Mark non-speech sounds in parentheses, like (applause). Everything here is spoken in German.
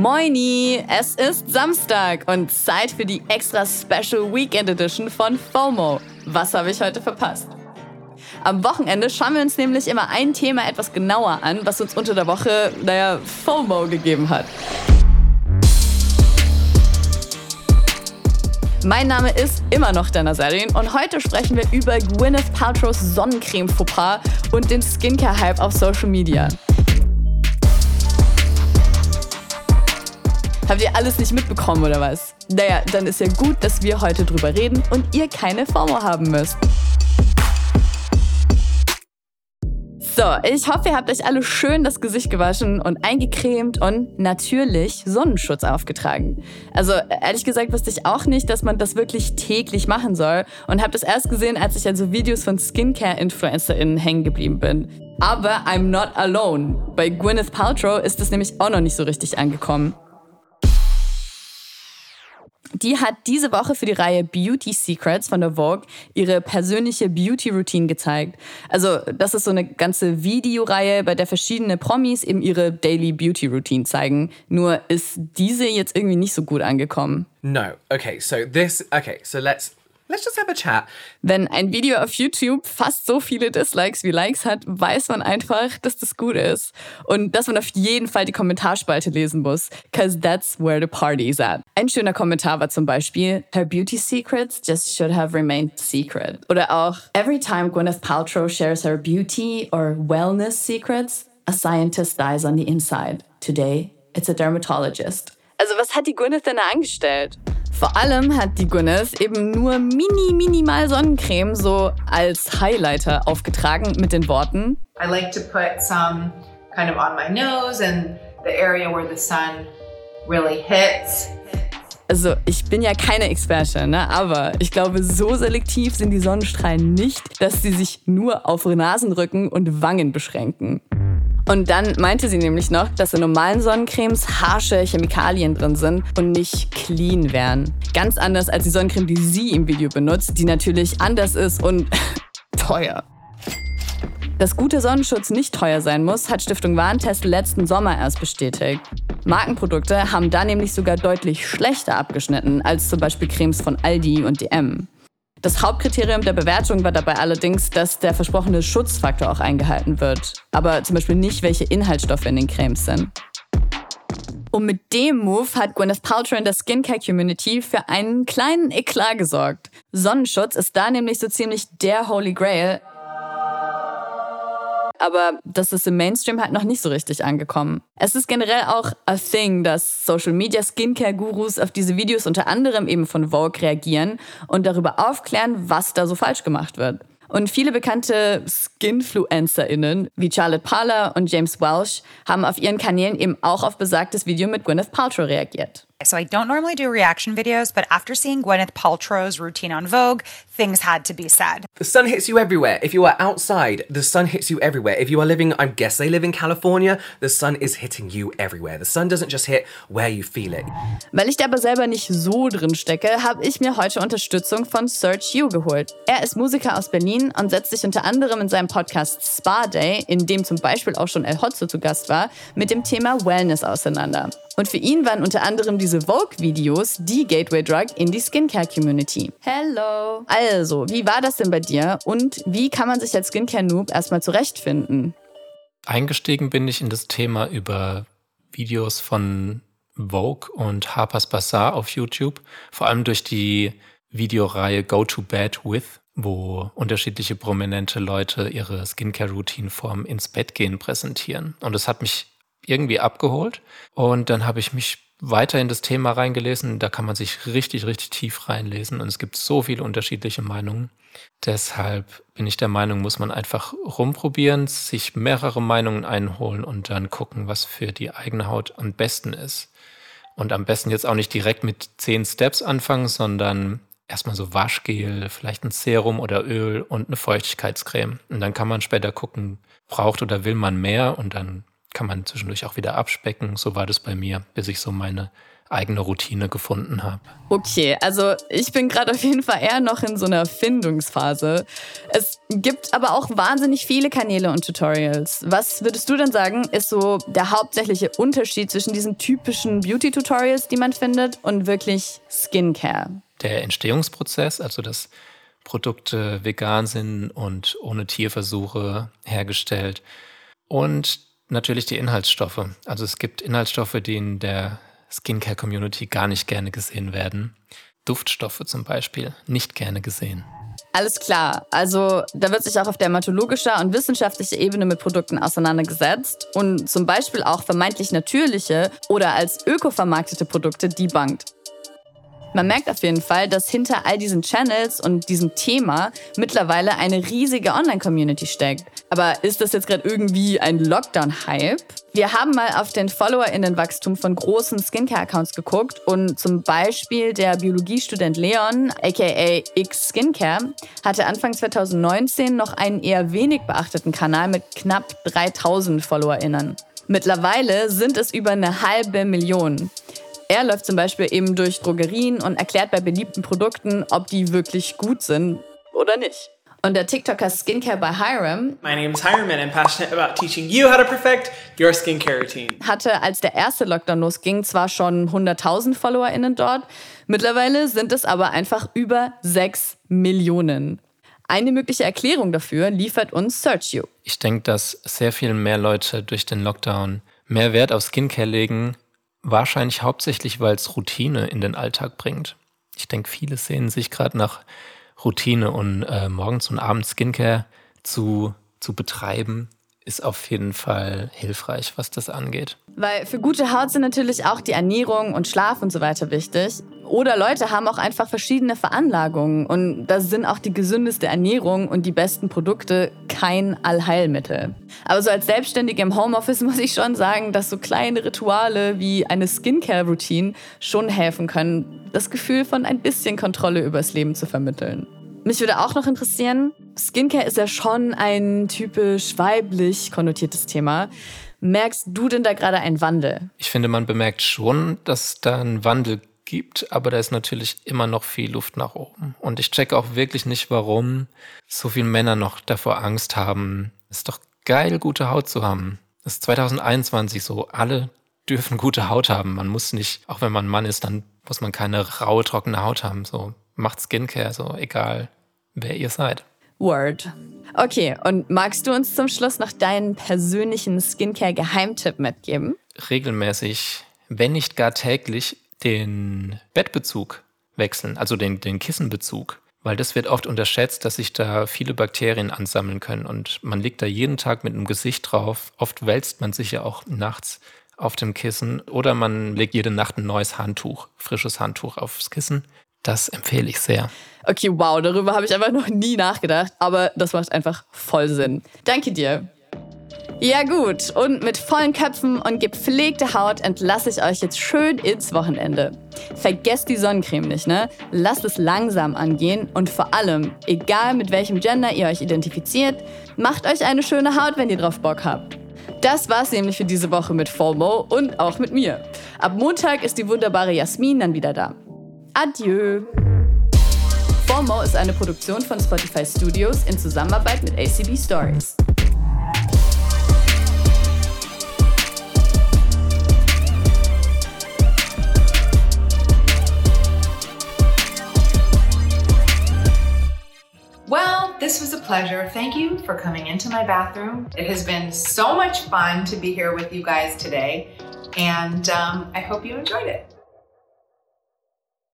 Moini, es ist Samstag und Zeit für die extra Special Weekend Edition von FOMO. Was habe ich heute verpasst? Am Wochenende schauen wir uns nämlich immer ein Thema etwas genauer an, was uns unter der Woche, naja, FOMO gegeben hat. Mein Name ist immer noch Dana Serin und heute sprechen wir über Gwyneth Paltrow's Sonnencreme-Fauxpas und den Skincare-Hype auf Social Media. Habt ihr alles nicht mitbekommen oder was? Naja, dann ist ja gut, dass wir heute drüber reden und ihr keine FOMO haben müsst. So, ich hoffe, ihr habt euch alle schön das Gesicht gewaschen und eingecremt und natürlich Sonnenschutz aufgetragen. Also ehrlich gesagt wusste ich auch nicht, dass man das wirklich täglich machen soll und habe das erst gesehen, als ich an so Videos von Skincare-InfluencerInnen hängen geblieben bin. Aber I'm not alone. Bei Gwyneth Paltrow ist es nämlich auch noch nicht so richtig angekommen. Die hat diese Woche für die Reihe Beauty Secrets von der Vogue ihre persönliche Beauty-Routine gezeigt. Also das ist so eine ganze Videoreihe, bei der verschiedene Promis eben ihre Daily Beauty-Routine zeigen. Nur ist diese jetzt irgendwie nicht so gut angekommen. No. Okay, so this okay, so let's Let's just have a chat. Wenn ein Video auf YouTube fast so viele Dislikes wie Likes hat, weiß man einfach, dass das gut ist. Und dass man auf jeden Fall die Kommentarspalte lesen muss. Cause that's where the party is at. Ein schöner Kommentar war zum Beispiel, Her beauty secrets just should have remained secret. Oder auch, Every time Gwyneth Paltrow shares her beauty or wellness secrets, a scientist dies on the inside. Today, it's a dermatologist. Also was hat die Gwyneth denn da angestellt? Vor allem hat die Gwyneth eben nur mini, minimal Sonnencreme so als Highlighter aufgetragen mit den Worten I like to put some kind of on my nose and the area where the sun really hits. Also ich bin ja keine Expertin, ne? aber ich glaube, so selektiv sind die Sonnenstrahlen nicht, dass sie sich nur auf Nasenrücken und Wangen beschränken. Und dann meinte sie nämlich noch, dass in normalen Sonnencremes harsche Chemikalien drin sind und nicht clean wären. Ganz anders als die Sonnencreme, die sie im Video benutzt, die natürlich anders ist und (laughs) teuer. Dass guter Sonnenschutz nicht teuer sein muss, hat Stiftung Warentest letzten Sommer erst bestätigt. Markenprodukte haben da nämlich sogar deutlich schlechter abgeschnitten als zum Beispiel Cremes von Aldi und DM. Das Hauptkriterium der Bewertung war dabei allerdings, dass der versprochene Schutzfaktor auch eingehalten wird, aber zum Beispiel nicht, welche Inhaltsstoffe in den Cremes sind. Und mit dem Move hat Gwyneth Paltrow in der Skincare-Community für einen kleinen Eklat gesorgt. Sonnenschutz ist da nämlich so ziemlich der Holy Grail, aber das ist im Mainstream halt noch nicht so richtig angekommen. Es ist generell auch a thing, dass Social Media Skincare Gurus auf diese Videos unter anderem eben von Vogue reagieren und darüber aufklären, was da so falsch gemacht wird. Und viele bekannte SkinfluencerInnen wie Charlotte Parler und James Welsh haben auf ihren Kanälen eben auch auf besagtes Video mit Gwyneth Paltrow reagiert. So I don't normally do reaction videos, but after seeing Gwyneth Paltrow's routine on Vogue, things had to be said. The sun hits you everywhere. If you are outside, the sun hits you everywhere. If you are living, I guess they live in California, the sun is hitting you everywhere. The sun doesn't just hit where you feel it. Weil ich da aber selber nicht so drin stecke, habe ich mir heute Unterstützung von Serge Yu geholt. Er ist Musiker aus Berlin und setzt sich unter anderem in seinem Podcast Spa Day, in dem zum Beispiel auch schon El Hotzo zu Gast war, mit dem Thema Wellness auseinander. Und für ihn waren unter anderem diese Vogue-Videos die Gateway Drug in die Skincare-Community. Hello! Also, wie war das denn bei dir und wie kann man sich als Skincare-Noob erstmal zurechtfinden? Eingestiegen bin ich in das Thema über Videos von Vogue und Harper's Bazaar auf YouTube, vor allem durch die Videoreihe Go to Bed with, wo unterschiedliche prominente Leute ihre Skincare-Routine vorm ins Bett gehen präsentieren. Und es hat mich irgendwie abgeholt. Und dann habe ich mich weiter in das Thema reingelesen. Da kann man sich richtig, richtig tief reinlesen. Und es gibt so viele unterschiedliche Meinungen. Deshalb bin ich der Meinung, muss man einfach rumprobieren, sich mehrere Meinungen einholen und dann gucken, was für die eigene Haut am besten ist. Und am besten jetzt auch nicht direkt mit zehn Steps anfangen, sondern erstmal so Waschgel, vielleicht ein Serum oder Öl und eine Feuchtigkeitscreme. Und dann kann man später gucken, braucht oder will man mehr und dann kann man zwischendurch auch wieder abspecken. So war das bei mir, bis ich so meine eigene Routine gefunden habe. Okay, also ich bin gerade auf jeden Fall eher noch in so einer Findungsphase. Es gibt aber auch wahnsinnig viele Kanäle und Tutorials. Was würdest du denn sagen, ist so der hauptsächliche Unterschied zwischen diesen typischen Beauty-Tutorials, die man findet, und wirklich Skincare? Der Entstehungsprozess, also dass Produkte vegan sind und ohne Tierversuche hergestellt. Und natürlich die Inhaltsstoffe. Also es gibt Inhaltsstoffe, die in der Skincare-Community gar nicht gerne gesehen werden. Duftstoffe zum Beispiel nicht gerne gesehen. Alles klar. Also da wird sich auch auf dermatologischer und wissenschaftlicher Ebene mit Produkten auseinandergesetzt und zum Beispiel auch vermeintlich natürliche oder als öko vermarktete Produkte debunked. Man merkt auf jeden Fall, dass hinter all diesen Channels und diesem Thema mittlerweile eine riesige Online-Community steckt. Aber ist das jetzt gerade irgendwie ein Lockdown-Hype? Wir haben mal auf den FollowerInnenwachstum von großen Skincare-Accounts geguckt und zum Beispiel der Biologiestudent Leon, aka X Skincare, hatte Anfang 2019 noch einen eher wenig beachteten Kanal mit knapp 3000 FollowerInnen. Mittlerweile sind es über eine halbe Million. Er läuft zum Beispiel eben durch Drogerien und erklärt bei beliebten Produkten, ob die wirklich gut sind oder nicht. Und der TikToker Skincare by Hiram My name is Hiram and I'm passionate about teaching you how to perfect your skincare routine. hatte, als der erste Lockdown losging, zwar schon 100.000 FollowerInnen dort, mittlerweile sind es aber einfach über 6 Millionen. Eine mögliche Erklärung dafür liefert uns Search You. Ich denke, dass sehr viel mehr Leute durch den Lockdown mehr Wert auf Skincare legen, Wahrscheinlich hauptsächlich, weil es Routine in den Alltag bringt. Ich denke, viele sehen sich gerade nach Routine und äh, morgens und abends Skincare zu, zu betreiben, ist auf jeden Fall hilfreich, was das angeht. Weil für gute Haut sind natürlich auch die Ernährung und Schlaf und so weiter wichtig. Oder Leute haben auch einfach verschiedene Veranlagungen und da sind auch die gesündeste Ernährung und die besten Produkte kein Allheilmittel. Aber so als Selbstständige im Homeoffice (laughs) muss ich schon sagen, dass so kleine Rituale wie eine Skincare-Routine schon helfen können, das Gefühl von ein bisschen Kontrolle übers Leben zu vermitteln. Mich würde auch noch interessieren, Skincare ist ja schon ein typisch weiblich konnotiertes Thema. Merkst du denn da gerade einen Wandel? Ich finde, man bemerkt schon, dass da ein Wandel gibt, aber da ist natürlich immer noch viel Luft nach oben. Und ich checke auch wirklich nicht, warum so viele Männer noch davor Angst haben. Es ist doch geil, gute Haut zu haben. Das ist 2021 so. Alle dürfen gute Haut haben. Man muss nicht, auch wenn man Mann ist, dann muss man keine raue, trockene Haut haben. So macht Skincare, so egal wer ihr seid. Word. Okay, und magst du uns zum Schluss noch deinen persönlichen Skincare-Geheimtipp mitgeben? Regelmäßig, wenn nicht gar täglich, den Bettbezug wechseln, also den, den Kissenbezug. Weil das wird oft unterschätzt, dass sich da viele Bakterien ansammeln können. Und man liegt da jeden Tag mit einem Gesicht drauf. Oft wälzt man sich ja auch nachts auf dem Kissen. Oder man legt jede Nacht ein neues Handtuch, frisches Handtuch aufs Kissen. Das empfehle ich sehr. Okay, wow, darüber habe ich einfach noch nie nachgedacht. Aber das macht einfach voll Sinn. Danke dir. Ja gut, und mit vollen Köpfen und gepflegter Haut entlasse ich euch jetzt schön ins Wochenende. Vergesst die Sonnencreme nicht, ne? Lasst es langsam angehen und vor allem, egal mit welchem Gender ihr euch identifiziert, macht euch eine schöne Haut, wenn ihr drauf Bock habt. Das war's nämlich für diese Woche mit FOMO und auch mit mir. Ab Montag ist die wunderbare Jasmin dann wieder da. Adieu! FOMO ist eine Produktion von Spotify Studios in Zusammenarbeit mit ACB Stories. This was a pleasure. Thank you for coming into my bathroom. It has been so much fun to be here with you guys today, and um, I hope you enjoyed it.